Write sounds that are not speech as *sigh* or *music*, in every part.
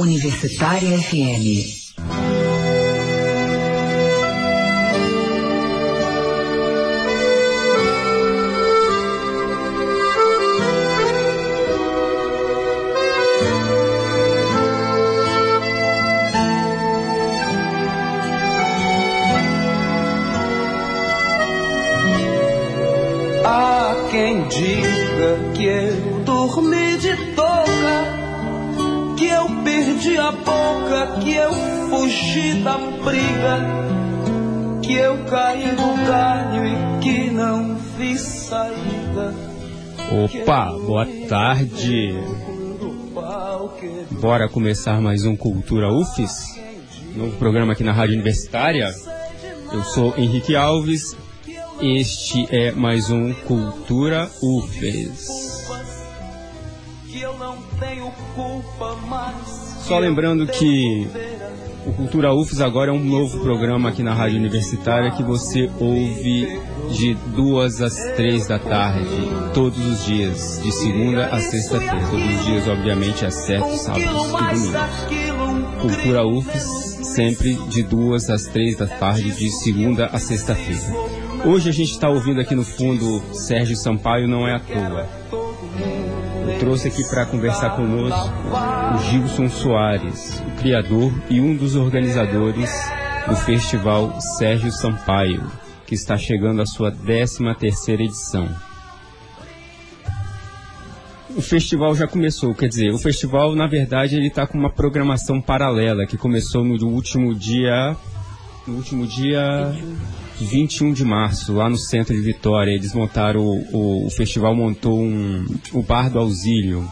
Universitária FM. Tarde. Bora começar mais um Cultura UFES, novo programa aqui na Rádio Universitária. Eu sou Henrique Alves, este é mais um Cultura UFES. Só lembrando que o Cultura UFES agora é um novo programa aqui na Rádio Universitária que você ouve de duas às três da tarde, todos os dias, de segunda a sexta-feira. Todos os dias, obviamente, exceto sábados e domingos. Cultura UFES, sempre de duas às três da tarde, de segunda a sexta-feira. Hoje a gente está ouvindo aqui no fundo Sérgio Sampaio, não é à toa. Eu trouxe aqui para conversar conosco o Gilson Soares, o criador e um dos organizadores do festival Sérgio Sampaio, que está chegando à sua 13 terceira edição. O festival já começou, quer dizer, o festival na verdade ele está com uma programação paralela que começou no último dia, no último dia 21 de março, lá no centro de Vitória. Eles montaram, o, o, o festival montou um, o Bar do Auxílio,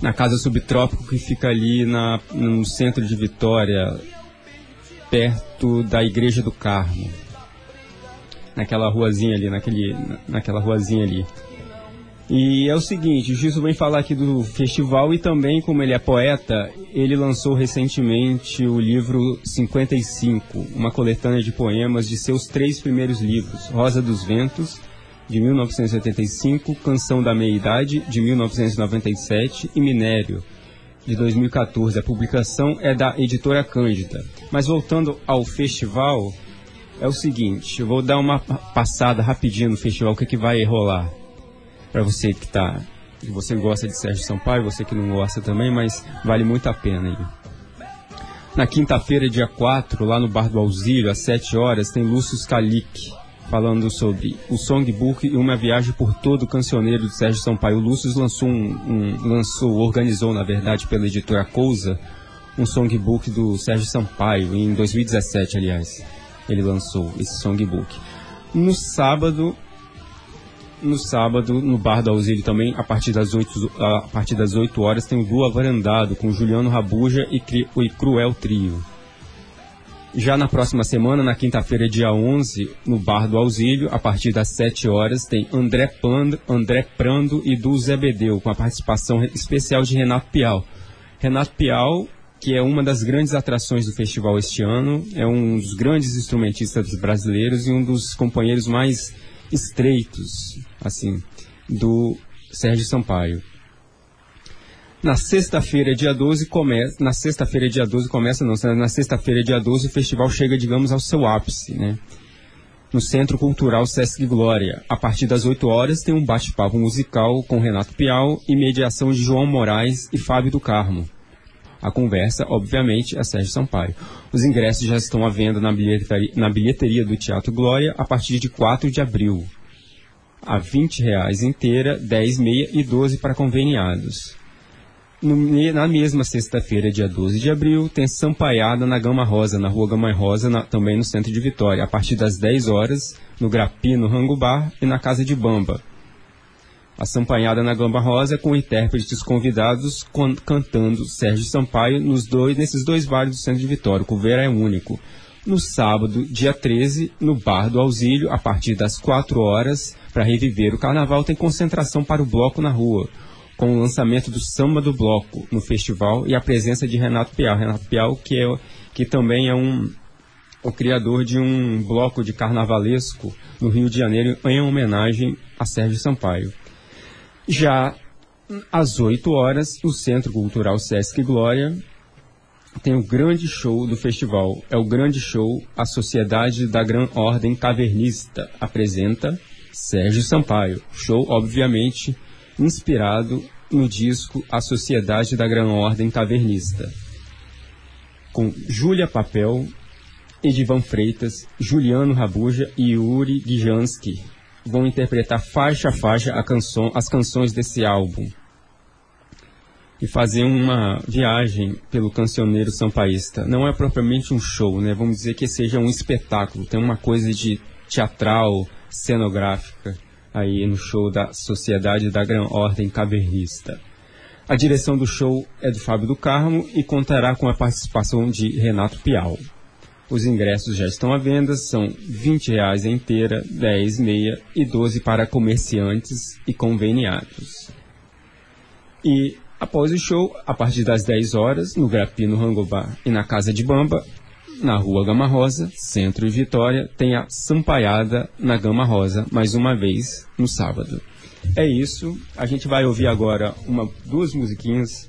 na Casa Subtrópico, que fica ali na, no centro de Vitória, perto da Igreja do Carmo. Naquela ruazinha ali, naquele, naquela ruazinha ali. E é o seguinte, o Gilson vem falar aqui do festival e também, como ele é poeta, ele lançou recentemente o livro 55, uma coletânea de poemas de seus três primeiros livros, Rosa dos Ventos, de 1985, Canção da Meia-Idade, de 1997 e Minério, de 2014. A publicação é da editora Cândida. Mas voltando ao festival, é o seguinte, eu vou dar uma passada rapidinho no festival, o que, é que vai rolar para você que tá, você gosta de Sérgio Sampaio, você que não gosta também, mas vale muito a pena aí. Na quinta-feira, dia 4, lá no Bar do Auxílio, às 7 horas, tem Lúcio Scalic falando sobre o songbook e uma viagem por todo o cancioneiro de Sérgio Sampaio. O Lúcio lançou, um, um, lançou, organizou, na verdade, pela editora Cousa, um songbook do Sérgio Sampaio, em 2017, aliás. Ele lançou esse songbook. No sábado, no sábado, no Bar do Auxílio também, a partir das 8, a partir das 8 horas, tem o Lua Varandado, com Juliano Rabuja e, e Cruel Trio. Já na próxima semana, na quinta-feira, dia 11, no Bar do Auxílio, a partir das 7 horas, tem André, Pando, André Prando e Du Zebedeu, com a participação especial de Renato Pial. Renato Pial, que é uma das grandes atrações do festival este ano, é um dos grandes instrumentistas brasileiros e um dos companheiros mais estreitos, assim, do Sérgio Sampaio. Na sexta-feira, dia 12, começa. Na sexta-feira, dia 12, começa, não, na sexta-feira, dia 12, o festival chega, digamos, ao seu ápice, né? No Centro Cultural Sesc Glória. A partir das 8 horas tem um bate-papo musical com Renato Pial e mediação de João Moraes e Fábio do Carmo. A conversa, obviamente, é Sérgio Sampaio. Os ingressos já estão à venda na bilheteria, na bilheteria do Teatro Glória a partir de 4 de abril. A 20 reais inteira, 10 meia e 12 para conveniados. No, na mesma sexta-feira, dia 12 de abril, tem Sampaiada na Gama Rosa, na rua Gama Rosa, na, também no centro de Vitória, a partir das 10 horas, no Grapi, no Rango Bar e na Casa de Bamba. A na Gama Rosa com intérpretes convidados con cantando Sérgio Sampaio nos dois, nesses dois bares do centro de Vitória. O cover é único. No sábado, dia 13, no Bar do Auxílio, a partir das 4 horas, para reviver o carnaval, tem concentração para o bloco na rua com o lançamento do Samba do Bloco no festival e a presença de Renato Pial. Renato Pial, que, é, que também é um, o criador de um bloco de carnavalesco no Rio de Janeiro em homenagem a Sérgio Sampaio. Já às 8 horas, no Centro Cultural Sesc Glória, tem o grande show do festival. É o grande show A Sociedade da Gran Ordem Cavernista. Apresenta Sérgio Sampaio. Show, obviamente, inspirado no disco A Sociedade da Gran Ordem Cavernista. Com Júlia Papel, Edivan Freitas, Juliano Rabuja e Yuri Gijansky vão interpretar faixa a faixa a canção, as canções desse álbum e fazer uma viagem pelo cancioneiro sampaísta. Não é propriamente um show, né? Vamos dizer que seja um espetáculo. Tem uma coisa de teatral, cenográfica aí no show da Sociedade da Gran Ordem Cavernista. A direção do show é do Fábio do Carmo e contará com a participação de Renato Pial. Os ingressos já estão à venda, são 20 reais inteira, 10 meia e 12 para comerciantes e conveniados. E Após o show, a partir das 10 horas, no Grapino Rangobar e na Casa de Bamba, na Rua Gama Rosa, Centro e Vitória, tem a Sampaiada na Gama Rosa, mais uma vez, no sábado. É isso, a gente vai ouvir agora uma, duas musiquinhas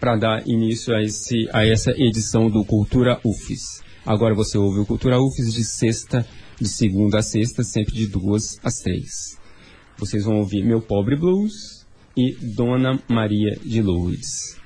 para dar início a, esse, a essa edição do Cultura UFES. Agora você ouve o Cultura UFES de sexta, de segunda a sexta, sempre de duas às três. Vocês vão ouvir Meu Pobre Blues, e Dona Maria de Lourdes.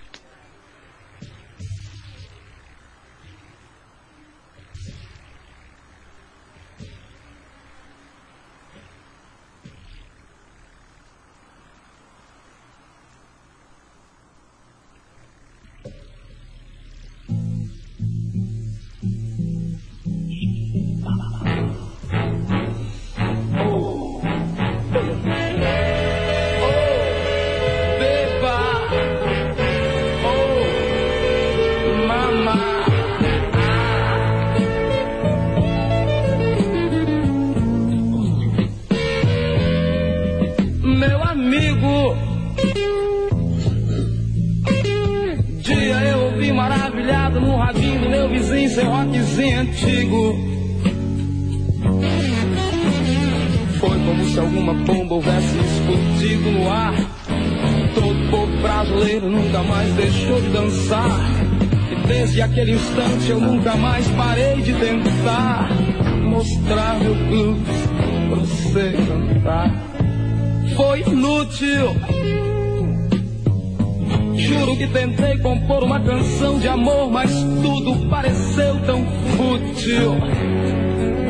Pareceu tão fútil.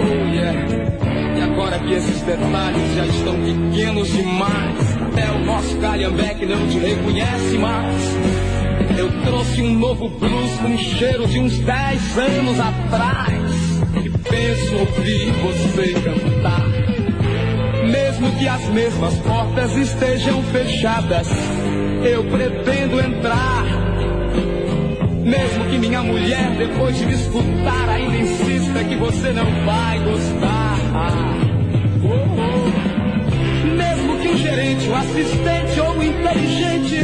Oh yeah. E agora que esses detalhes já estão pequenos demais, até o nosso calhambeque não te reconhece mais. Eu trouxe um novo blues com cheiro de uns 10 anos atrás. E penso ouvir você cantar. Mesmo que as mesmas portas estejam fechadas, eu pretendo entrar. Mesmo que minha mulher, depois de me escutar, ainda insista que você não vai gostar. Oh, oh. Mesmo que o gerente, o assistente ou o inteligente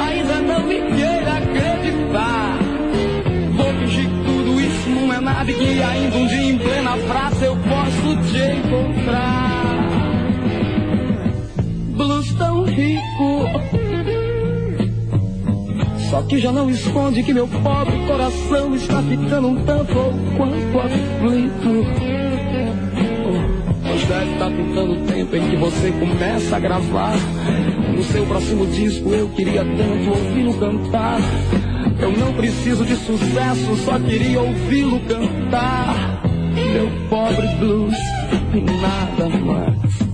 ainda não me queira acreditar. Vou fingir que tudo isso não é nada e que ainda um dia em plena praça eu posso te encontrar. Só que já não esconde que meu pobre coração está ficando um tanto ou quanto aflito. Pois deve estar pintando o tempo em que você começa a gravar no seu próximo disco eu queria tanto ouvi-lo cantar. Eu não preciso de sucesso, só queria ouvi-lo cantar. Meu pobre blues e nada mais.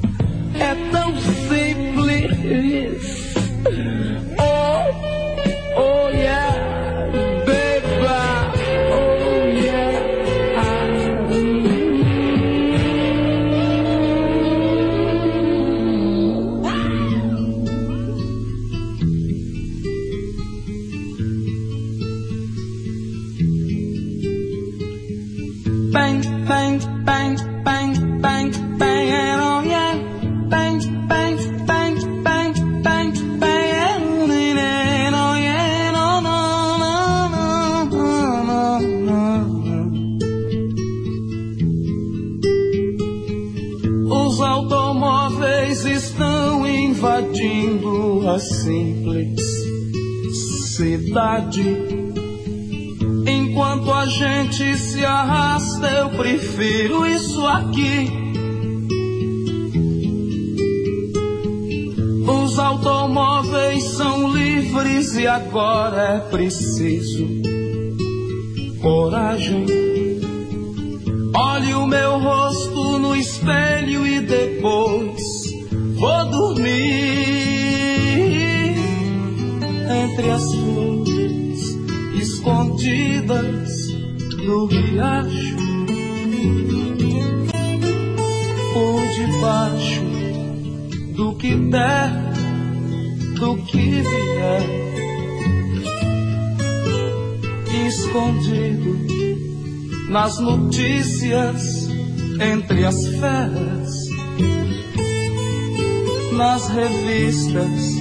Nas revistas,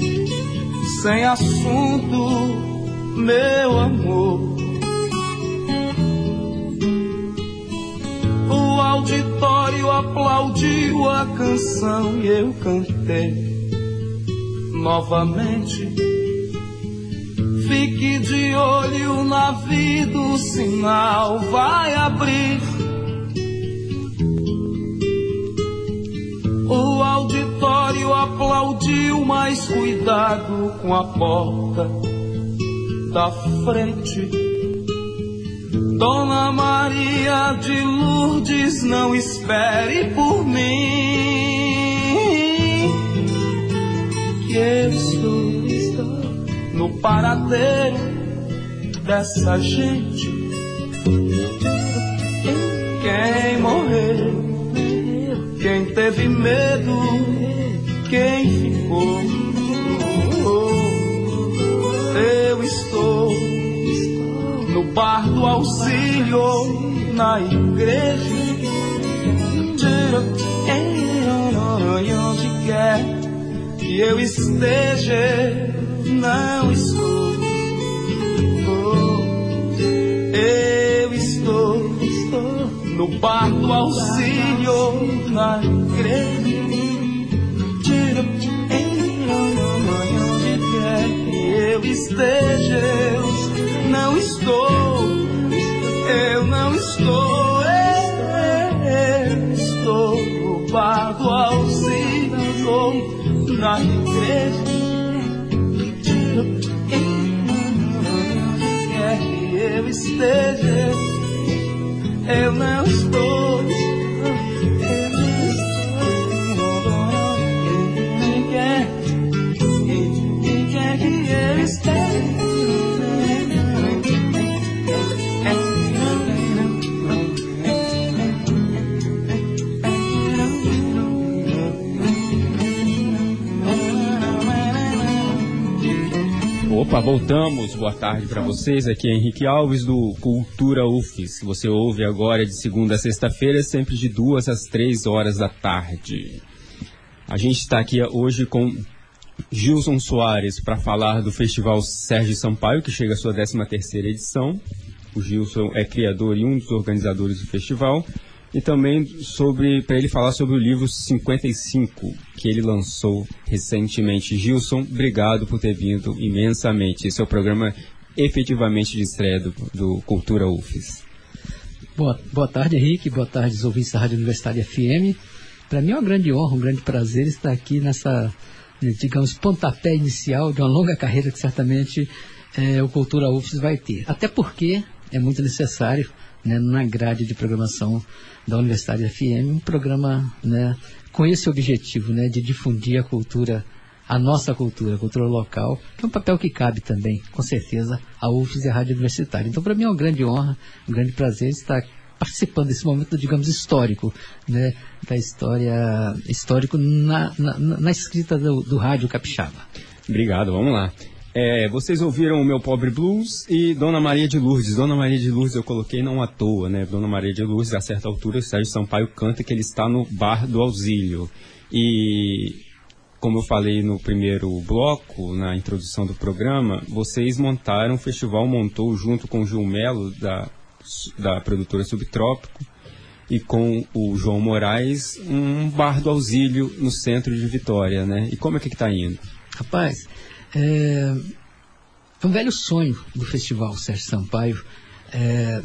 sem assunto, meu amor. O auditório aplaudiu a canção e eu cantei novamente Fique de olho na vida, o sinal vai abrir. O auditório aplaudiu, mas cuidado com a porta da frente. Dona Maria de Lourdes, não espere por mim. Que eu estou no paradeiro dessa gente. Quem morreu, quem teve medo, quem ficou. Eu estou no bar do auxílio, na igreja. Onde quer que eu esteja não estou. eu no bar do auxílio na igreja. Onde quer que eu esteja, eu não estou. Eu não estou. Eu estou no bar do auxílio na igreja. eu esteja, eu não Opa, voltamos. Boa tarde para vocês. Aqui é Henrique Alves do Cultura UFES. Você ouve agora de segunda a sexta-feira, sempre de duas às três horas da tarde. A gente está aqui hoje com Gilson Soares para falar do Festival Sérgio Sampaio, que chega à sua 13 terceira edição. O Gilson é criador e um dos organizadores do festival e também sobre para ele falar sobre o livro 55 que ele lançou recentemente. Gilson, obrigado por ter vindo imensamente. Esse é o programa efetivamente de estreia do, do Cultura UFES. Boa, boa tarde, Henrique. Boa tarde, ouvintes da Rádio Universitária FM. Para mim é uma grande honra, um grande prazer estar aqui nessa, digamos, pontapé inicial de uma longa carreira que certamente é, o Cultura UFES vai ter. Até porque é muito necessário né, na grade de programação da Universidade FM, um programa né, com esse objetivo né, de difundir a cultura, a nossa cultura, a cultura local, que é um papel que cabe também, com certeza, à UFES e à Rádio Universitária. Então, para mim é uma grande honra, um grande prazer estar participando desse momento, digamos, histórico, né, da história, histórico na, na, na escrita do, do Rádio Capixaba. Obrigado, vamos lá. É, vocês ouviram o meu pobre blues e Dona Maria de Lourdes. Dona Maria de Lourdes eu coloquei não à toa, né? Dona Maria de Lourdes, a certa altura, o Sérgio Sampaio canta que ele está no bar do Auxílio. E como eu falei no primeiro bloco, na introdução do programa, vocês montaram, o festival montou junto com o Gil Melo, da, da produtora Subtrópico, e com o João Moraes, um bar do auxílio no centro de Vitória, né? E como é que está indo? Rapaz, é, é um velho sonho do festival Sérgio Sampaio, é,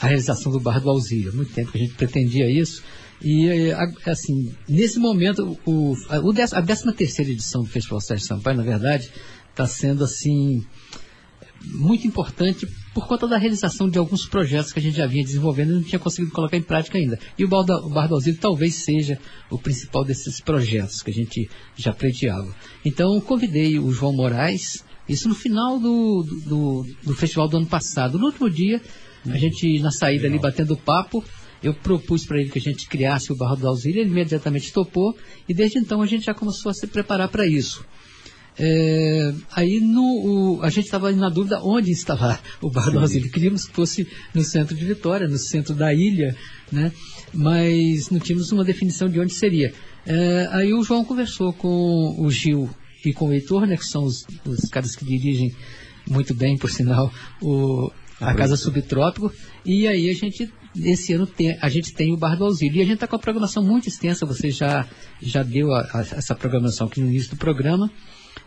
a realização do Bar do Alzira. Muito tempo que a gente pretendia isso. E, é, assim, nesse momento, o, a, a 13 terceira edição do Festival Sérgio Sampaio, na verdade, está sendo, assim, muito importante por conta da realização de alguns projetos que a gente já vinha desenvolvendo e não tinha conseguido colocar em prática ainda. E o Bar, o Bar do Alzira talvez seja o principal desses projetos que a gente já pleiteava. Então, convidei o João Moraes, isso no final do, do, do festival do ano passado. No último dia, a gente, na saída ali, batendo papo, eu propus para ele que a gente criasse o Barro do Auxílio, ele imediatamente topou, e desde então a gente já começou a se preparar para isso. É, aí no, o, a gente estava na dúvida onde instalar o Barro do Auxílio. Queríamos que fosse no centro de Vitória, no centro da ilha, né? mas não tínhamos uma definição de onde seria. É, aí o João conversou com o Gil e com o Heitor, né, que são os, os caras que dirigem muito bem, por sinal, o, a Casa Subtrópico. E aí a gente, esse ano, tem, a gente tem o Bar do Auxílio. E a gente está com a programação muito extensa, você já, já deu a, a, essa programação aqui no início do programa.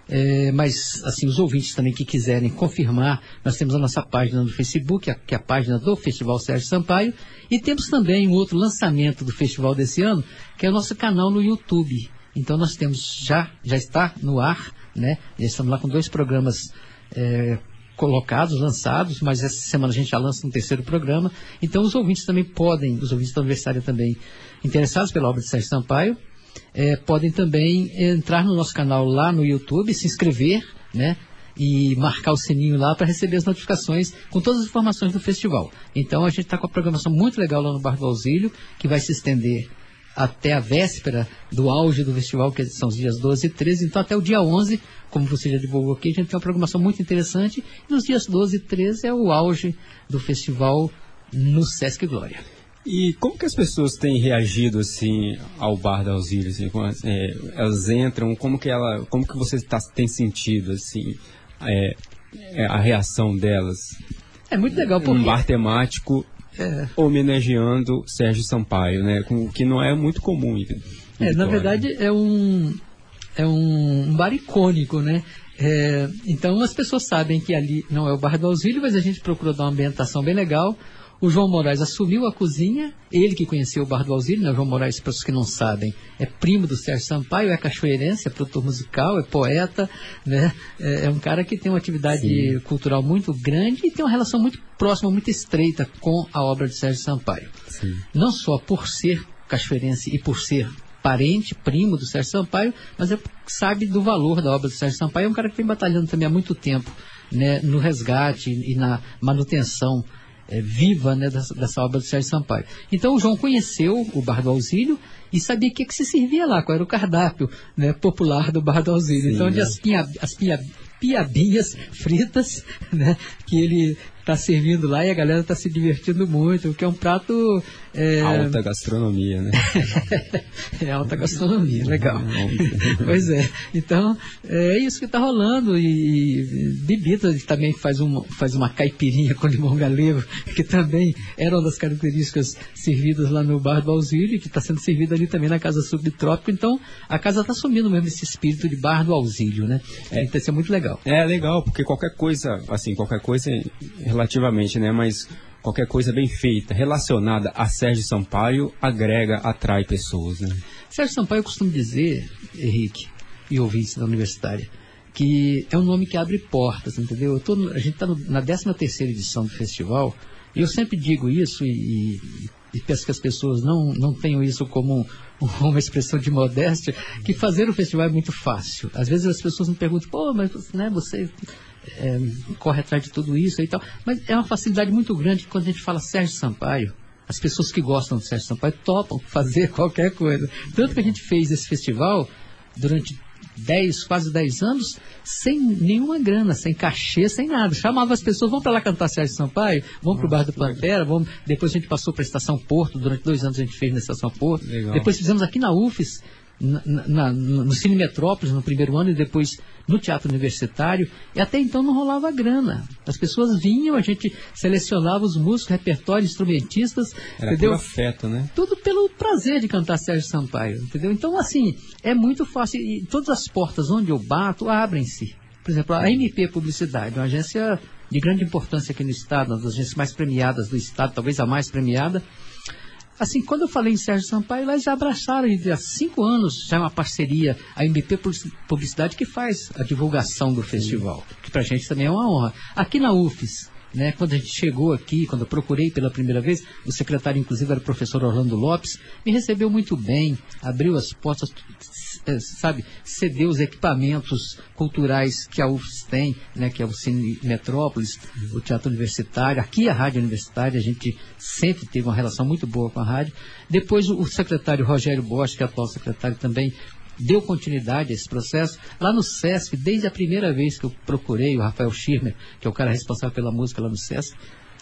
É, mas, assim, os ouvintes também que quiserem confirmar, nós temos a nossa página no Facebook, a, que é a página do Festival Sérgio Sampaio, e temos também um outro lançamento do festival desse ano, que é o nosso canal no YouTube. Então nós temos já, já está no ar, né? Já estamos lá com dois programas é, colocados, lançados, mas essa semana a gente já lança um terceiro programa. Então os ouvintes também podem, os ouvintes da universidade também interessados pela obra de Sérgio Sampaio, é, podem também entrar no nosso canal lá no YouTube, se inscrever, né? E marcar o sininho lá para receber as notificações com todas as informações do festival. Então a gente está com a programação muito legal lá no Bar do Auxílio, que vai se estender até a véspera do auge do festival, que são os dias 12 e 13. Então, até o dia 11, como você já divulgou aqui, a gente tem uma programação muito interessante. E nos dias 12 e 13 é o auge do festival no Sesc Glória. E como que as pessoas têm reagido assim ao bar da Auxílio? Assim, é, elas entram, como que ela, como que você tá, tem sentido assim é, é, a reação delas? É muito legal porque um bar temático é. homenageando Sérgio Sampaio, né? Com, que não é muito comum. É, na verdade é um é um, um bar icônico, né? É, então as pessoas sabem que ali não é o bar do Auxílio, mas a gente procurou dar uma ambientação bem legal. O João Moraes assumiu a cozinha, ele que conheceu o Bar do Auxílio, né? O João Moraes, para os que não sabem, é primo do Sérgio Sampaio, é cachoeirense, é produtor musical, é poeta, né? É, é um cara que tem uma atividade Sim. cultural muito grande e tem uma relação muito próxima, muito estreita com a obra de Sérgio Sampaio. Sim. Não só por ser cachoeirense e por ser parente, primo do Sérgio Sampaio, mas é sabe do valor da obra do Sérgio Sampaio. É um cara que vem batalhando também há muito tempo né, no resgate e na manutenção é, viva né, dessa, dessa, obra do Sérgio Sampaio. Então o João conheceu o Bar do Auxílio e sabia o que, que se servia lá, qual era o cardápio né, popular do Bar do Auxílio. Sim, então, né? as, pinha, as pinha, piabinhas fritas, né, que ele está servindo lá e a galera está se divertindo muito, porque é um prato. É... Alta gastronomia, né? *laughs* é alta gastronomia, legal. *laughs* pois é. Então, é isso que está rolando. E, bebida também faz uma, faz uma caipirinha com limão galego, que também era uma das características servidas lá no Bar do Auxílio, que está sendo servida ali também na Casa Subtrópico. Então, a casa está assumindo mesmo esse espírito de Bar do Auxílio, né? É, então, isso é muito legal. É legal, porque qualquer coisa, assim, qualquer coisa relativamente, né? Mas qualquer coisa bem feita, relacionada a Sérgio Sampaio, agrega, atrai pessoas, né? Sérgio Sampaio costuma dizer, Henrique, e ouvintes da universitária, que é um nome que abre portas, entendeu? Tô, a gente está na 13 terceira edição do festival, e eu sempre digo isso e, e, e peço que as pessoas não, não tenham isso como *laughs* uma expressão de modéstia, que fazer o festival é muito fácil. Às vezes as pessoas me perguntam, pô, mas né, você é, corre atrás de tudo isso e tal. Mas é uma facilidade muito grande quando a gente fala Sérgio Sampaio. As pessoas que gostam do Sérgio Sampaio topam *laughs* fazer qualquer coisa. Tanto que a gente fez esse festival durante 10, quase 10 anos, sem nenhuma grana, sem cachê, sem nada. Chamava as pessoas, vamos para lá cantar Sérgio Sampaio, vamos para o Bar do Pantera, vamos... depois a gente passou para a Estação Porto, durante dois anos a gente fez na Estação Porto. Legal. Depois fizemos aqui na UFES, na, na, no Cine Metrópolis no primeiro ano e depois no Teatro Universitário. E até então não rolava grana. As pessoas vinham, a gente selecionava os músicos, repertório, instrumentistas, Era entendeu? pelo afeto, né? Tudo pelo prazer de cantar Sérgio Sampaio, entendeu? Então, assim, é muito fácil. E todas as portas onde eu bato abrem-se. Por exemplo, a MP Publicidade, uma agência de grande importância aqui no Estado, uma das agências mais premiadas do Estado, talvez a mais premiada. Assim, quando eu falei em Sérgio Sampaio, lá eles abraçaram, e há cinco anos já é uma parceria, a MP Publicidade que faz a divulgação do festival, que pra gente também é uma honra. Aqui na UFES, né, quando a gente chegou aqui, quando eu procurei pela primeira vez, o secretário, inclusive, era o professor Orlando Lopes, me recebeu muito bem, abriu as portas, eh, sabe, cedeu os equipamentos culturais que a UFES tem, né, que é o Cine Metrópolis, o Teatro Universitário, aqui a Rádio Universitária, a gente sempre teve uma relação muito boa com a rádio. Depois o secretário Rogério Bosch, que é atual secretário também, deu continuidade a esse processo. Lá no SESC, desde a primeira vez que eu procurei o Rafael Schirmer, que é o cara responsável pela música lá no SESC,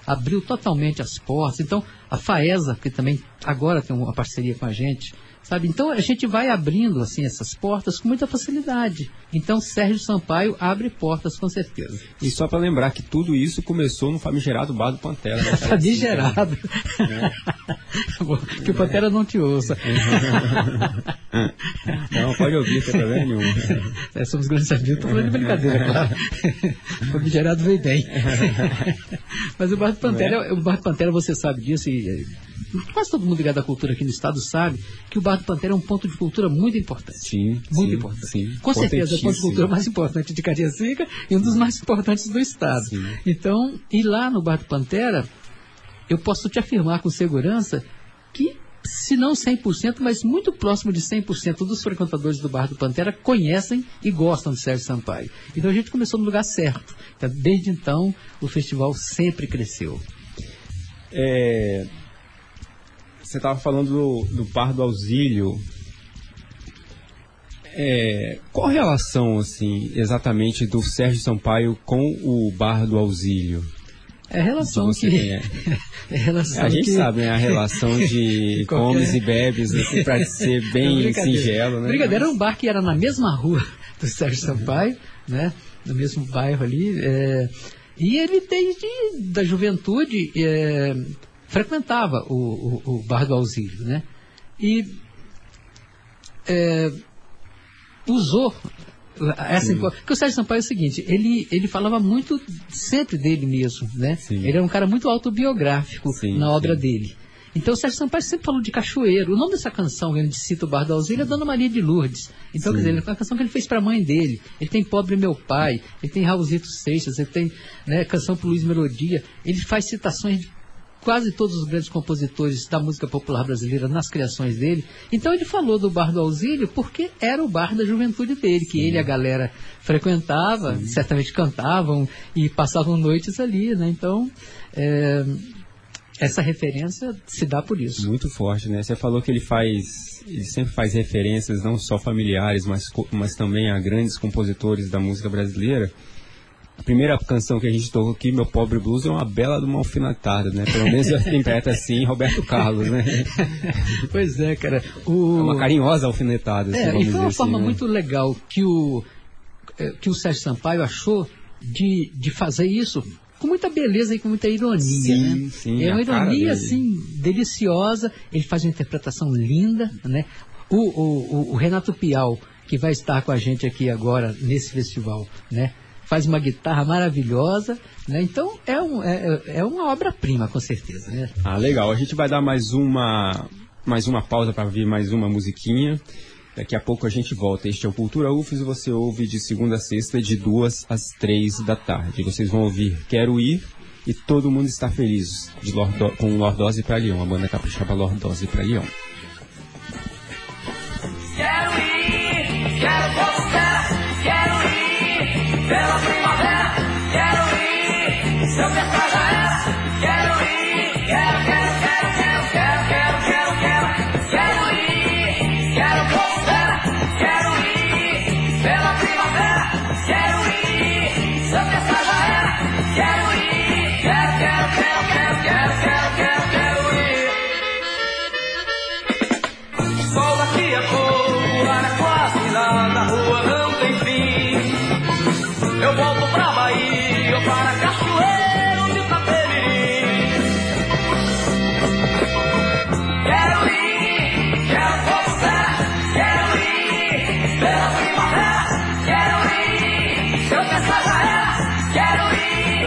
abriu totalmente as portas. Então, a FAESA, que também agora tem uma parceria com a gente, sabe? Então, a gente vai abrindo, assim, essas portas com muita facilidade. Então, Sérgio Sampaio abre portas, com certeza. E só para lembrar que tudo isso começou no famigerado Bar do Pantera. Né? *laughs* Famigerado. *laughs* que o Pantera não te ouça. *laughs* não, pode ouvir, sem problema nenhum. É, somos grandes amigos, estou falando de brincadeira, claro. O famigerado veio bem. Mas o Bar do Pantera, o Bar do Pantera, você sabe disso, e quase todo mundo ligado à cultura aqui no estado sabe que o Bar do Pantera é um ponto de cultura muito importante. Sim. Muito sim, importante. Sim, Com certeza é o ponto de cultura mais importante de Cariacica e um dos mais importantes do estado. Sim. Então, e lá no Bar do Pantera, eu posso te afirmar com segurança que se não 100%, mas muito próximo de 100% dos frequentadores do Bar do Pantera conhecem e gostam de Sérgio Sampaio. Então a gente começou no lugar certo. Então, desde então, o festival sempre cresceu. É, você estava falando do, do Bar do Auxílio. É, qual a relação, assim, exatamente do Sérgio Sampaio com o Bar do Auxílio? É a relação você que. tem, *laughs* é. É a relação A gente que... sabe, né? A relação de *laughs* qualquer- comes e bebes, assim, para ser bem singelo, né? Brincadeira, era um bar que era na mesma rua *laughs* do Sérgio Sampaio, né? No mesmo bairro ali. é, E ele, desde da juventude, é, frequentava o, o, o bar do Auxílio, né? E é, usou essa porque o Sérgio Sampaio é o seguinte, ele, ele falava muito sempre dele mesmo, né? Sim. Ele era um cara muito autobiográfico Sim, na obra sim. dele. Então o Sérgio Sampaio sempre falou de cachoeiro. O nome dessa canção, onde cita o Bar do Auxílio, é Dona Maria de Lourdes. Então, Sim. quer dizer, é uma canção que ele fez para a mãe dele. Ele tem Pobre Meu Pai, ele tem Raulzito Seixas, ele tem né, canção para Luiz Melodia. Ele faz citações de quase todos os grandes compositores da música popular brasileira nas criações dele. Então ele falou do Bar do Auxílio porque era o bar da juventude dele, que ele e a galera frequentava, certamente cantavam e passavam noites ali, né? Então, é, essa referência se dá por isso. Muito forte, né? Você falou que ele faz, ele sempre faz referências não só familiares, mas, mas também a grandes compositores da música brasileira. A primeira canção que a gente tocou aqui, Meu Pobre Blues, é uma bela de uma alfinetada, né? Pelo menos eu interpreta assim Roberto Carlos, né? *laughs* Pois é, cara. É O... uma carinhosa alfinetada, assim, É, e foi uma assim, forma né? muito legal que o, eh, que o Sérgio Sampaio achou de, de fazer isso com muita beleza e com muita ironia, Sim, né? sim, é uma ironia, assim, deliciosa. Ele faz uma interpretação linda, né? O, o, o- o Renato Pial, que vai estar com a gente aqui agora nesse festival, né? Faz uma guitarra maravilhosa, né? Então é, um, é, é uma obra-prima, com certeza, né? Ah, legal. A gente vai dar mais uma, mais uma pausa para ouvir mais uma musiquinha. Daqui a pouco a gente volta. Este é o Cultura UFES e você ouve de segunda a sexta, de duas às três da tarde. Vocês vão ouvir Quero Ir e Todo Mundo Está Feliz, de Lordo, com Lordose para Leão, a banda capixaba Lordose para Leão. Quero ir,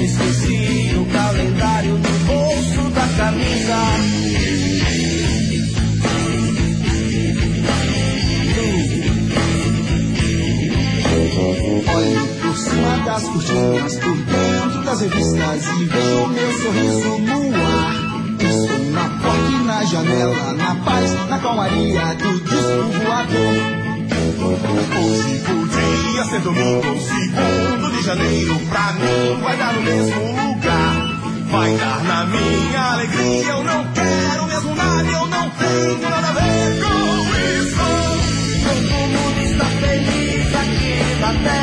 Esqueci o calendário no bolso da camisa. Olho por cima das cortinas, por dentro das revistas e vejo meu sorriso no ar. Isso na porta e na janela, na paz, na calmaria do disco voador. Hoje podia ser domingo ou. Janeiro pra mim vai dar no mesmo lugar. Vai dar na minha alegria, eu não quero mesmo nada, eu não tenho nada a ver com isso. Todo mundo está feliz aqui na terra.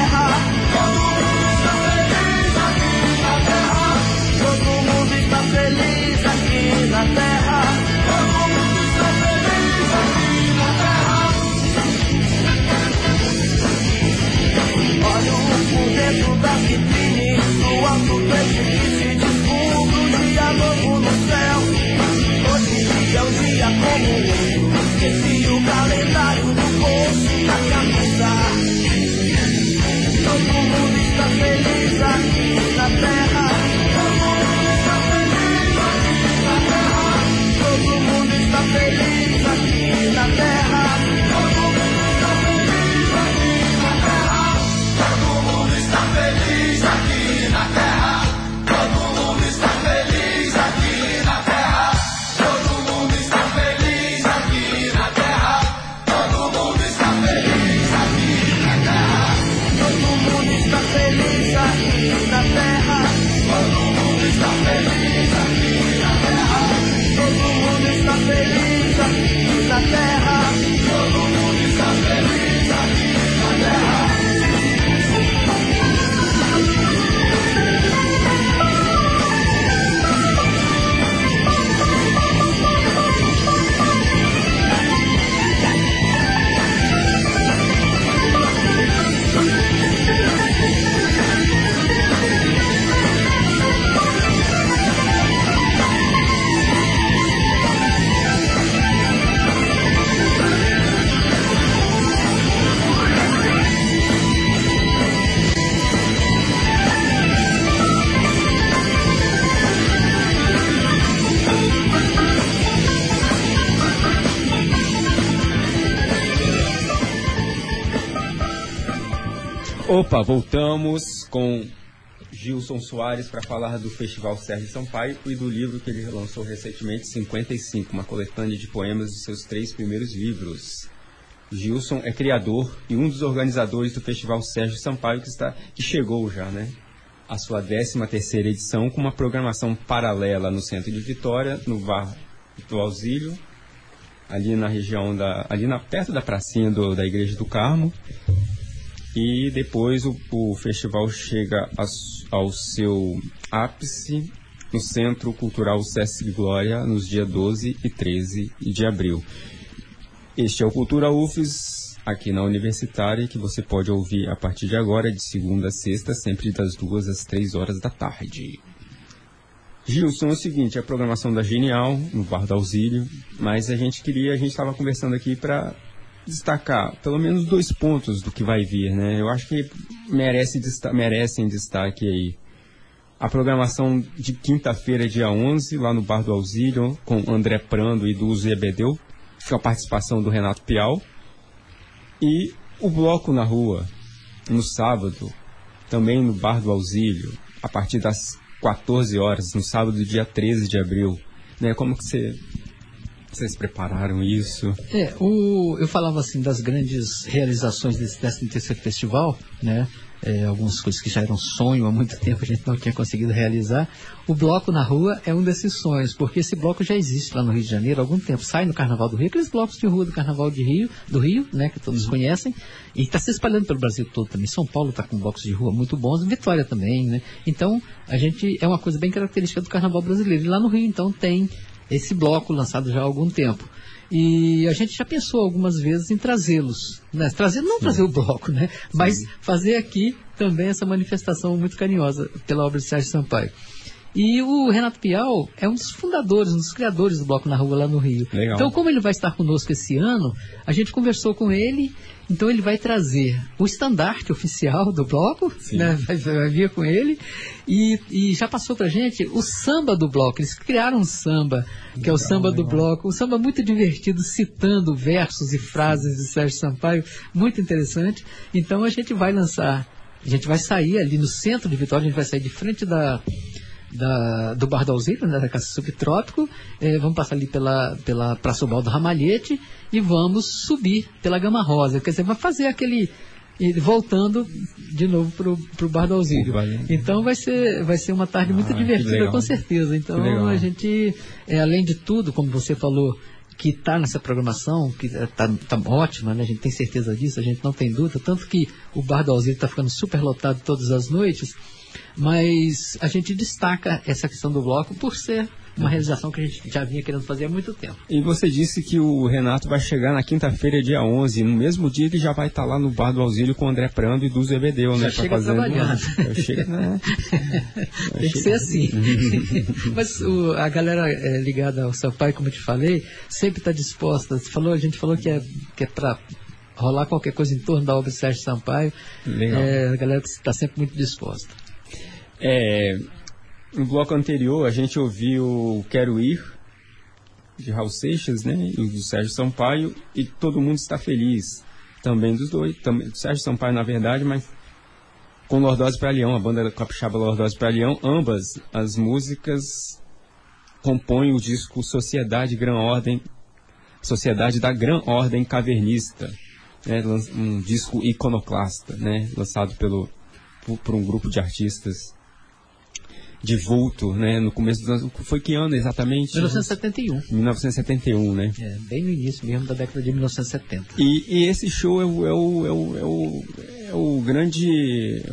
Amen. Opa, voltamos com Gilson Soares para falar do Festival Sérgio Sampaio e do livro que ele lançou recentemente, 55, uma coletânea de poemas de seus três primeiros livros. Gilson é criador e um dos organizadores do Festival Sérgio Sampaio que está que chegou já, né? A sua 13 terceira edição com uma programação paralela no centro de Vitória, no bar do Auxílio, ali na região da ali na perto da pracinha do, da Igreja do Carmo. E depois o, o festival chega a, ao seu ápice no Centro Cultural Sesc Glória nos dias 12 e 13 de abril. Este é o Cultura UFES, aqui na Universitária, que você pode ouvir a partir de agora, de segunda a sexta, sempre das duas às três horas da tarde. Gilson, é o seguinte, a programação da Genial, no Bar do Auxílio, mas a gente queria, a gente estava conversando aqui para destacar pelo menos dois pontos do que vai vir, né? Eu acho que merece, merecem destaque aí. A programação de quinta-feira, dia 11, lá no Bar do Auxílio, com André Prando e Dulce Ebedeu, com a participação do Renato Pial. E o Bloco na Rua, no sábado, também no Bar do Auxílio, a partir das 14 horas, no sábado, dia 13 de abril. Né? Como que você vocês prepararam isso? É, o, eu falava assim das grandes realizações desse 13 terceiro festival, né? É, algumas coisas que já eram sonho há muito tempo a gente não tinha conseguido realizar. O bloco na rua é um desses sonhos, porque esse bloco já existe lá no Rio de Janeiro há algum tempo. Sai no Carnaval do Rio, aqueles blocos de rua do Carnaval de Rio, do Rio, né, que todos uhum. conhecem, e está se espalhando pelo Brasil todo também. São Paulo está com blocos de rua muito bons, Vitória também, né? Então, a gente é uma coisa bem característica do Carnaval brasileiro. E lá no Rio, então, tem esse bloco lançado já há algum tempo. E a gente já pensou algumas vezes em trazê-los, né? trazer, não Sim. trazer o bloco, né? mas fazer aqui também essa manifestação muito carinhosa pela obra de Sérgio Sampaio. E o Renato Pial é um dos fundadores, um dos criadores do Bloco na Rua lá no Rio. Legal. Então, como ele vai estar conosco esse ano, a gente conversou com ele então ele vai trazer o estandarte oficial do bloco, né? vai, vai, vir com ele, e, e já passou pra gente o samba do bloco. Eles criaram um samba, que legal, é o samba legal. do bloco, um samba muito divertido, citando versos e frases de Sérgio Sampaio, muito interessante. Então a gente vai lançar, a gente vai sair ali no centro de Vitória, a gente vai sair de frente da da, do Bar do Alzira, né, da Casa Subtrópico, é, vamos passar ali pela, pela Praça Baldo Ramalhete e vamos subir pela Gama Rosa. Quer dizer, vai fazer aquele. E voltando de novo para o Bar do Auxílio. Então vai ser, vai ser uma tarde muito ah, divertida, com certeza. Então a gente, é, além de tudo, como você falou, que está nessa programação, que está tá ótima, né? a gente tem certeza disso, a gente não tem dúvida, tanto que o Bar do Auxílio está ficando super lotado todas as noites, mas a gente destaca essa questão do bloco por ser uma realização que a gente já vinha querendo fazer há muito tempo. E você disse que o Renato vai chegar na quinta-feira, dia 11. No mesmo dia ele já vai estar lá no Bar do Auxílio com o André Prando e do Zebedeu, né? Já chega fazer trabalhando. Chega, né? *laughs* Tem que ser assim. *laughs* Mas o, a galera é, ligada ao seu pai, como eu te falei, sempre está disposta. Você falou, a gente falou que é, que é para rolar qualquer coisa em torno da obra de Sérgio Sampaio. Legal. É, a galera está sempre muito disposta. É, no bloco anterior a gente ouviu Quero Ir, de Raul Seixas, né? E do Sérgio Sampaio, e Todo Mundo Está Feliz, também dos dois. Também, do Sérgio Sampaio, na verdade, mas com Lordose para Leão, a banda capixaba Lordose para Leão, ambas as músicas compõem o disco Sociedade Gran Ordem, Sociedade da Gran Ordem Cavernista, né? um disco iconoclasta, né? Lançado pelo, por, por um grupo de artistas de vulto, né? No começo dos anos. Foi que ano exatamente? 1971. 1971, né? É, bem no início mesmo da década de 1970. E, e esse show é o, é o, é o, é o, é o grande.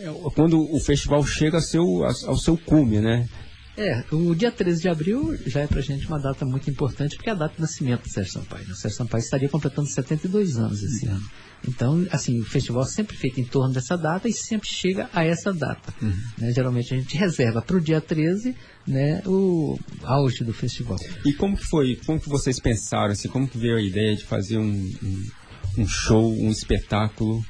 É o, quando o festival chega ao seu, ao seu cume, né? É, o dia 13 de abril já é pra gente uma data muito importante, porque é a data do nascimento do Sérgio Sampaio. O Sérgio Sampaio estaria completando 72 anos esse uhum. ano. Então, assim, o festival sempre feito em torno dessa data e sempre chega a essa data. Uhum. Né? Geralmente a gente reserva para o dia 13 né, o auge do festival. E como que foi, como que vocês pensaram, assim, como que veio a ideia de fazer um, um, um show, um espetáculo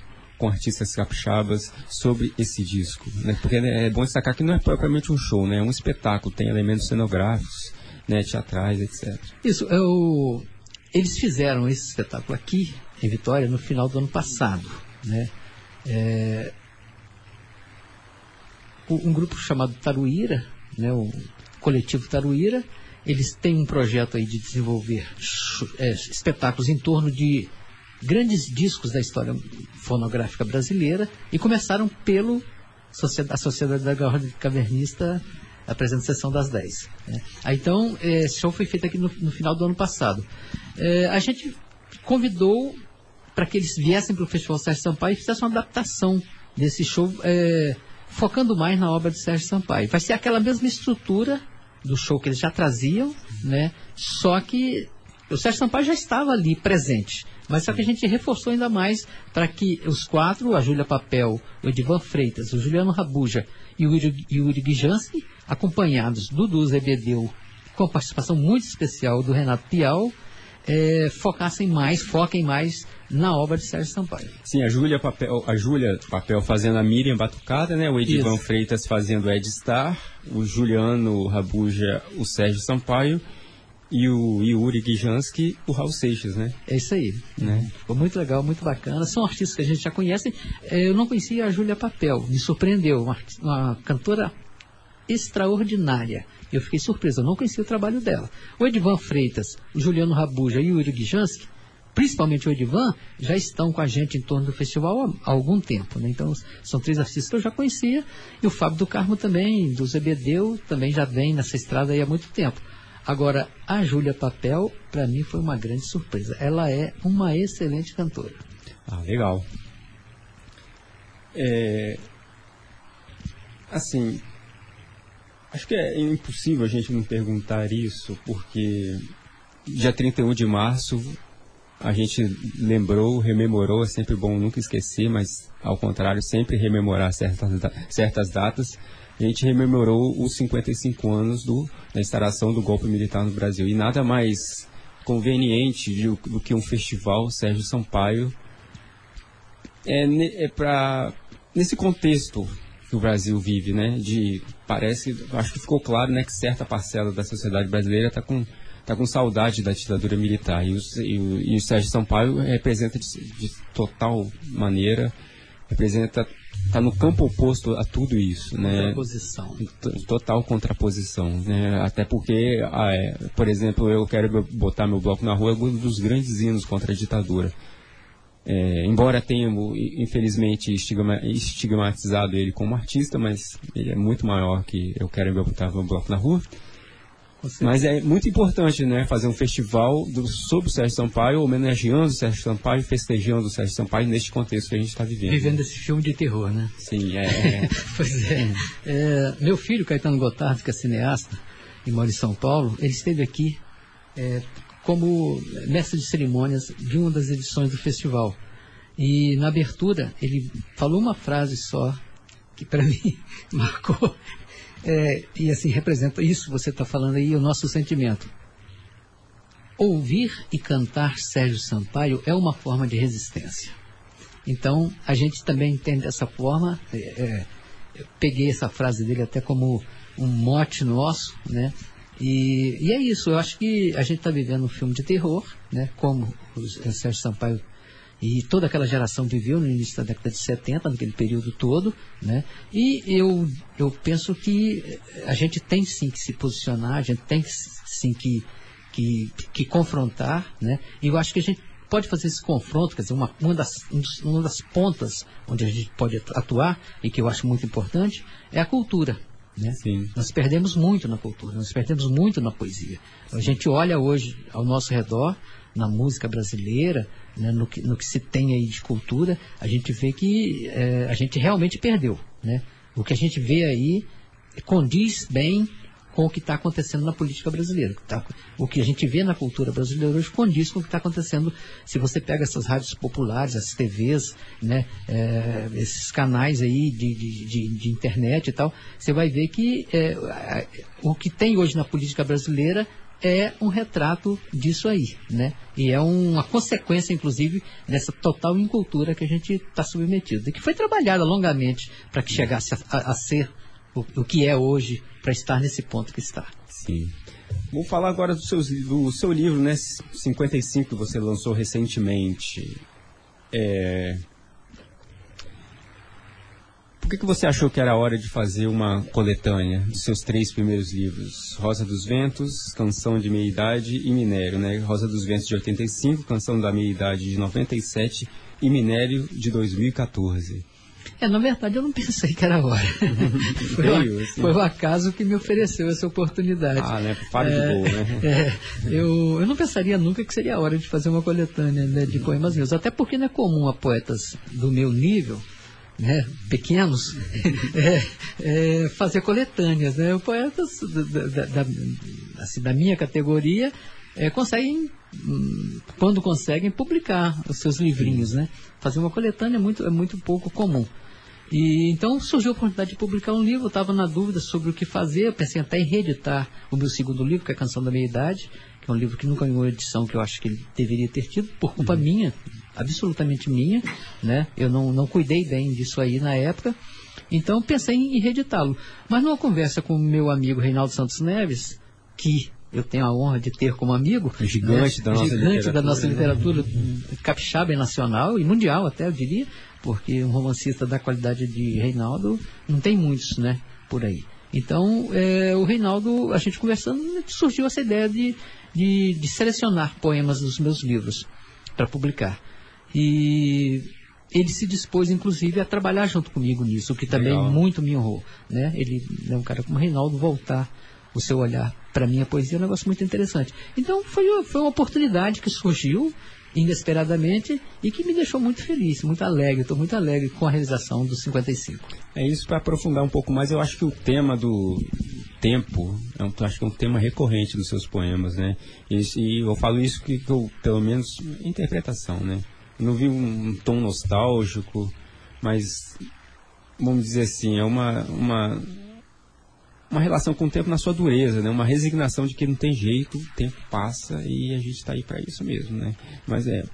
com artistas capixabas sobre esse disco, né? Porque é bom destacar que não é propriamente um show, né? É um espetáculo, tem elementos cenográficos, né? teatrais, etc. Isso, é o... eles fizeram esse espetáculo aqui em Vitória no final do ano passado, né? É, um grupo chamado Taruíra, né, o coletivo Taruíra, eles têm um projeto aí de desenvolver é, espetáculos em torno de grandes discos da história fonográfica brasileira e começaram pelo a Sociedade da Garra Cavernista apresenta sessão das 10. Né? Aí, então, esse show foi feito aqui no, no final do ano passado. É, a gente convidou para que eles viessem para o Festival Sérgio Sampaio e fizessem uma adaptação desse show, é, focando mais na obra de Sérgio Sampaio. Vai ser aquela mesma estrutura do show que eles já traziam, né? Só que o Sérgio Sampaio já estava ali presente. Mas só que a gente reforçou ainda mais para que os quatro, a Júlia Papel, o Edivan Freitas, o Juliano Rabuja e o Yuri Gijanski, acompanhados do Dudu Zebedeu, com a participação muito especial do Renato Pial, é, focassem mais, foquem mais na obra de Sérgio Sampaio. Sim, a Júlia Papel, a Júlia Papel fazendo a Miriam Batucada, né? O Edivan. Freitas fazendo Ed Star, o Juliano Rabuja, o Sérgio Sampaio e o Yuri Gijanski, o Raul Seixas, né? É isso aí. Né? Foi muito legal, muito bacana. São artistas que a gente já conhece. É, eu não conhecia a Júlia Papel, me surpreendeu. Uma, uma cantora extraordinária. Eu fiquei surpreso, eu não conhecia o trabalho dela. O Edvan Freitas, o Juliano Rabuja e o Yuri Gijanski, principalmente o Edvan, já estão com a gente em torno do festival há, algum tempo. Né? Então, são três artistas que eu já conhecia. E o Fábio do Carmo também, do Zebedeu, também já vem nessa estrada há muito tempo. Agora, a Júlia Papel, para mim, foi uma grande surpresa. Ela é uma excelente cantora. Ah, legal. É... Assim, Acho que é impossível a gente não perguntar isso, porque dia 31 de março a gente lembrou, rememorou, é sempre bom nunca esquecer, mas ao contrário, sempre rememorar certas, certas datas. A gente rememorou os 55 anos do, da instalação do golpe militar no Brasil. E nada mais conveniente de, do que um festival Sérgio Sampaio é, é para nesse contexto que o Brasil vive, né? De parece, acho que ficou claro, né, que certa parcela da sociedade brasileira está com tá com saudade da ditadura militar e, os, e, o, e o Sérgio Sampaio representa de, de total maneira representa está no campo oposto a tudo isso, né? Contraposição. Total contraposição, né? Até porque, ah, é, por exemplo, eu quero botar meu bloco na rua, é um dos grandes hinos contra a ditadura. É, embora tenha, infelizmente, estigmatizado ele como artista, mas ele é muito maior que eu quero botar no bloco na rua. Mas é muito importante, né, fazer um festival do, sobre o Sérgio Sampaio, homenageando o Sérgio Sampaio, festejando o Sérgio Sampaio nesse contexto que a gente está vivendo. Vivendo esse filme de terror, né? Sim, é. é. *laughs* pois é. é. Meu filho, Caetano Gotardo, que é cineasta e mora em São Paulo, ele esteve aqui é, como mestre de cerimônias de uma das edições do festival. E na abertura ele falou uma frase só que para *laughs* mim marcou é, e assim representa isso você está falando aí, o nosso sentimento. Ouvir e cantar Sérgio Sampaio é uma forma de resistência. Então a gente também entende dessa forma. É, é, eu peguei essa frase dele até como um mote nosso, né? E, e, é isso, eu acho que a gente está vivendo um filme de terror, né? Como o Sérgio Sampaio e toda aquela geração viveu no início da década de 70, naquele período todo, né? E eu, eu penso que a gente tem sim que se posicionar, a gente tem sim que, que, que confrontar, né? E eu acho que a gente pode fazer esse confronto, quer dizer, uma, uma, das, uma das pontas onde a gente pode atuar, e que eu acho muito importante, é a cultura. Né? Nós perdemos muito na cultura, nós perdemos muito na poesia. A gente olha hoje ao nosso redor, na música brasileira, né, no, que, no que se tem aí de cultura, a gente vê que é, a gente realmente perdeu. Né? O que a gente vê aí condiz bem com o que está acontecendo na política brasileira. Tá, o que a gente vê na cultura brasileira hoje condiz com o que está acontecendo. Se você pega essas rádios populares, as TVs, né, é, esses canais aí de, de, de, de, internet e tal, você vai ver que é, o que tem hoje na política brasileira é um retrato disso aí, né? E é uma consequência, inclusive, dessa total incultura que a gente está submetido. E que foi trabalhada longamente para que chegasse a, a, a ser o, o, que é hoje, para estar nesse ponto que está. Sim. Vou falar agora do, seus, do seu livro, né? 55, que você lançou recentemente. É... Por que, que você achou que era hora de fazer uma coletânea dos seus três primeiros livros? Rosa dos Ventos, Canção de Meia Idade e Minério, né? Rosa dos Ventos de 85, Canção da Meia Idade de 97 e Minério de 2014. É, na verdade eu não *laughs* pensei que era hora. *laughs* foi, o, assim. foi o acaso que me ofereceu essa oportunidade. Ah, né? De É, boa, né? *laughs* é, eu, eu não pensaria nunca que seria a hora de fazer uma coletânea né, de poemas meus. Até porque não é comum a poetas do meu nível, né, pequenos, *laughs* é, é, fazer coletâneas. Né? Poetas da, da- assim, da minha categoria é, conseguem, hum, quando conseguem, publicar os seus livrinhos. Né? Fazer uma coletânea é muito, é muito pouco comum. E então surgiu a oportunidade de publicar um livro, eu estava na dúvida sobre o que fazer, eu pensei até em reeditar o meu segundo livro, que é a Canção da Meia Idade, que é um livro que nunca ganhou edição, que eu acho que ele deveria ter tido, por culpa minha, absolutamente minha, né? Eu não, não cuidei bem disso aí na época, então pensei em reeditá-lo. Mas numa conversa com o meu amigo Reinaldo Santos Neves, que eu tenho a honra de ter como amigo, Gigante né? da nossa gigante da literatura, nossa né? literatura capixaba e nacional e mundial até eu diria, porque um romancista da qualidade de Reinaldo não tem muitos, né, por aí. Então, é, o Reinaldo, a gente conversando, surgiu essa ideia de, de, de selecionar poemas dos meus livros para publicar. E ele se dispôs, inclusive, a trabalhar junto comigo nisso, o que também Legal. muito me honrou. Né? Ele é um cara como Reinaldo voltar o seu olhar para minha poesia é um negócio muito interessante. Então foi, foi uma oportunidade que surgiu inesperadamente e que me deixou muito feliz, muito alegre. Estou muito alegre com a realização dos 55. É isso para aprofundar um pouco mais. Eu acho que o tema do tempo, é um, acho que é um tema recorrente dos seus poemas, né? E, e eu falo isso que, que eu, pelo menos, interpretação, né? Não vi um, tom nostálgico, mas vamos dizer assim, é uma, uma uma relação com o tempo na sua dureza, né? Uma resignação de que não tem jeito, o tempo passa e a gente está aí para isso mesmo, né? Mas é,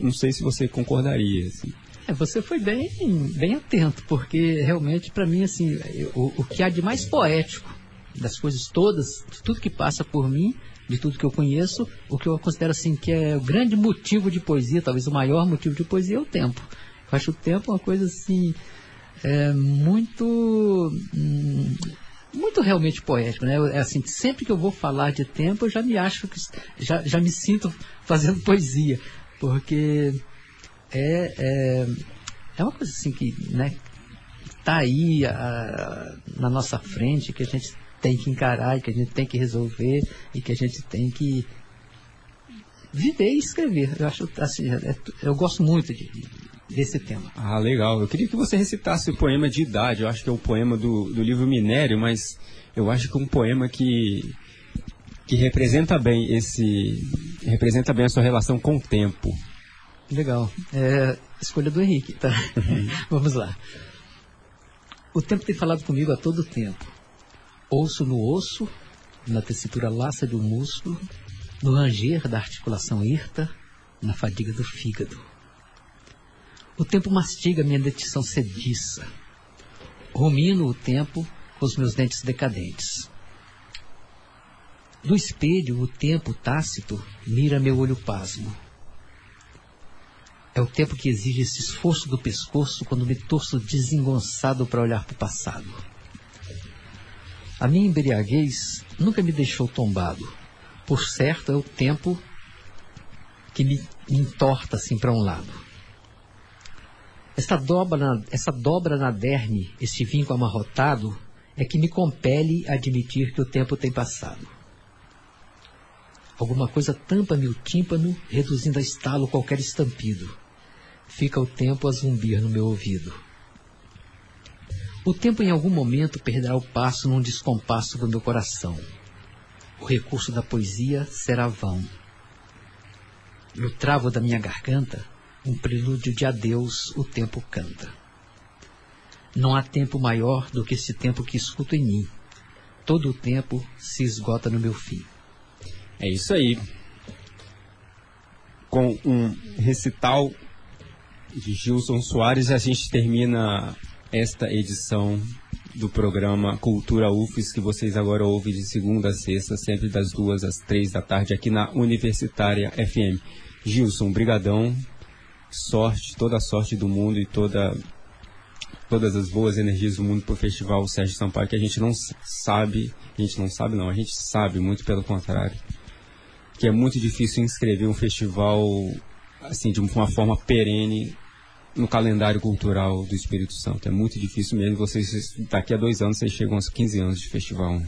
não sei se você concordaria, assim. É, você foi bem, bem atento, porque realmente para mim assim, o, o que há de mais poético das coisas todas, tudo que passa por mim, de tudo que eu conheço, o que eu considero assim que é o grande motivo de poesia, talvez o maior motivo de poesia é o tempo. Eu acho o tempo uma coisa assim é, muito hum, muito realmente poético, né? É assim, sempre que eu vou falar de tempo, eu já me acho que já, já me sinto fazendo poesia, porque é, é, é uma coisa assim que, né, tá aí a- na nossa frente, que a gente tem que encarar, e que a gente tem que resolver, e que a gente tem que viver e escrever. Eu acho assim, é- eu gosto muito de- desse tema. Ah, legal. Eu queria que você recitasse o poema de idade. Eu acho que é o poema do, do livro Minério, mas eu acho que é um poema que, que representa bem esse. representa bem a sua relação com o tempo. Legal. É, escolha do Henrique, tá? *laughs* Vamos lá. O tempo tem falado comigo a todo tempo. Ouço no osso, na tessitura laça do músculo, no ranger da articulação hirta, na fadiga do fígado. O tempo mastiga minha dentição sediça. Rumino o tempo com os meus dentes decadentes. Do espelho, o tempo tácito mira meu olho pasmo. É o tempo que exige esse esforço do pescoço quando me torço desengonçado para olhar para o passado. A minha embriaguez nunca me deixou tombado. Por certo, é o tempo que me entorta assim para um lado. Essa dobra, na, essa dobra na derne, esse vinco amarrotado, é que me compele a admitir que o tempo tem passado. Alguma coisa tampa-me o tímpano, reduzindo a estalo qualquer estampido. Fica o tempo a zumbir no meu ouvido. O tempo em algum momento perderá o passo num descompasso do meu coração. O recurso da poesia será vão. No travo da minha garganta, um prelúdio de adeus o tempo canta. Não há tempo maior do que esse tempo que escuto em mim. Todo o tempo se esgota no meu fim. É isso aí. Com um recital de Gilson Soares, a gente termina esta edição do programa Cultura UFES, que vocês agora ouvem de segunda a sexta, sempre das duas às três da tarde, aqui na Universitária FM. Gilson, brigadão, sorte, toda a sorte do mundo e toda todas as boas energias do mundo para o Festival Sérgio Sampaio, que a gente não sabe, a gente não sabe não, a gente sabe muito pelo contrário, que é muito difícil inscrever um festival assim de uma forma perene no calendário cultural do Espírito Santo. É muito difícil mesmo. Vocês daqui a dois anos vocês chegam aos 15 anos de festival. Né?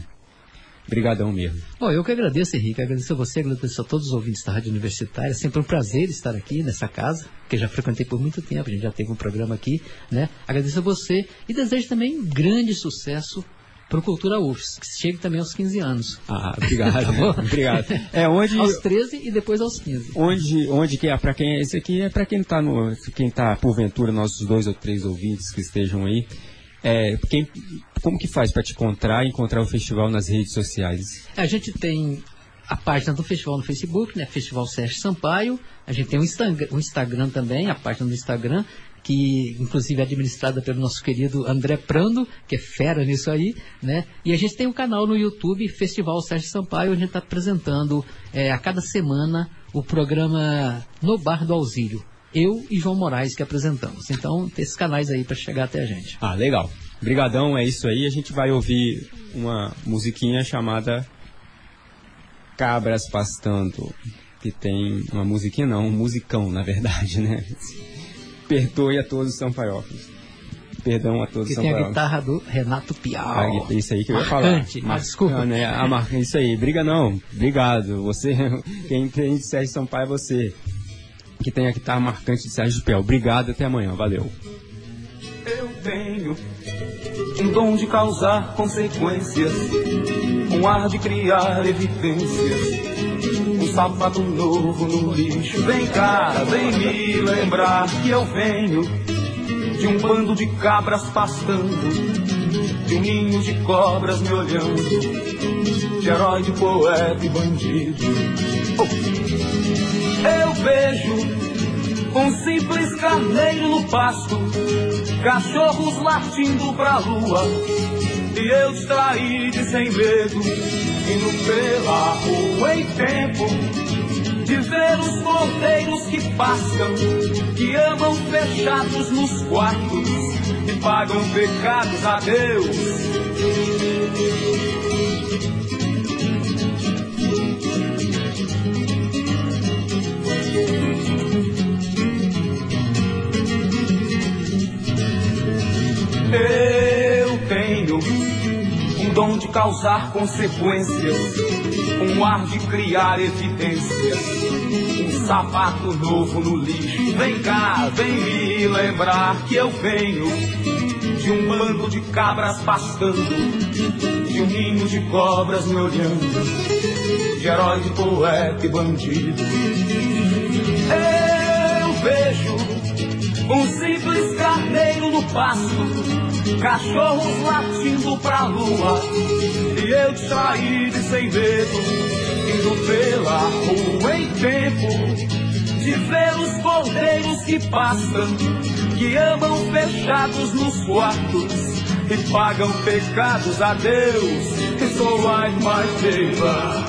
Obrigadão mesmo. Bom, eu que agradeço, Henrique. Agradeço a você, agradeço a todos os ouvintes da Rádio Universitária. É sempre um prazer estar aqui nessa casa, que já frequentei por muito tempo. A gente já teve um programa aqui, né? Agradeço a você e desejo também grande sucesso para o Cultura UFS, que chegue também aos 15 anos. Ah, obrigado. *laughs* tá obrigado. É onde aos 13 e depois aos 15. Onde onde que é para quem esse aqui é para quem está no quem tá porventura nossos dois ou três ouvintes que estejam aí. É, quem, como que faz para te encontrar e encontrar o festival nas redes sociais? A gente tem a página do festival no Facebook, né? Festival Sérgio Sampaio. A gente tem o Instagram, o Instagram também, a página do Instagram, que inclusive é administrada pelo nosso querido André Prando, que é fera nisso aí, né? E a gente tem um canal no YouTube, Festival Sérgio Sampaio, onde a gente está apresentando é, a cada semana o programa No Bar do Auxílio. Eu e João Moraes que apresentamos. Então, tem esses canais aí para chegar até a gente. Ah, legal. Brigadão, é isso aí. A gente vai ouvir uma musiquinha chamada Cabras Pastando, que tem uma musiquinha não, um musicão, na verdade, né? Perdoe a todos os sampaiófilos. Perdão a todos os sampaiófilos. tem a guitarra do Renato Piau. Ah, isso aí que eu ia falar. Marcante, mas desculpa. Né? A mar... Isso aí, briga não. Obrigado. Você, *laughs* quem entende de Sérgio Sampaio é você. Que tem a guitarra marcante de Sérgio Piau. Obrigado, até amanhã. Valeu. Eu tenho um dom de causar consequências, um ar de criar evidências. Sapato novo no lixo. Vem cá, vem me lembrar que eu venho de um bando de cabras pastando, de um ninho de cobras me olhando, de herói, de poeta e bandido. Eu vejo um simples carneiro no pasto, cachorros latindo pra lua, e eu distraído e sem medo, indo pela rua em tempo de ver os cordeiros que passam, que amam fechados nos quartos e pagam pecados a Deus. Dom de causar consequências, um ar de criar evidências, um sapato novo no lixo. Vem cá, vem me lembrar que eu venho de um bando de cabras pastando, de um ninho de cobras me olhando, de herói, de poeta e bandido. Eu vejo um simples carneiro no pasto, cachorros latindo pra lua, e eu distraído e sem medo, indo pela rua em tempo de ver os cordeiros que passam, que amam fechados nos quartos e pagam pecados a Deus. E sou mais mais neighbor.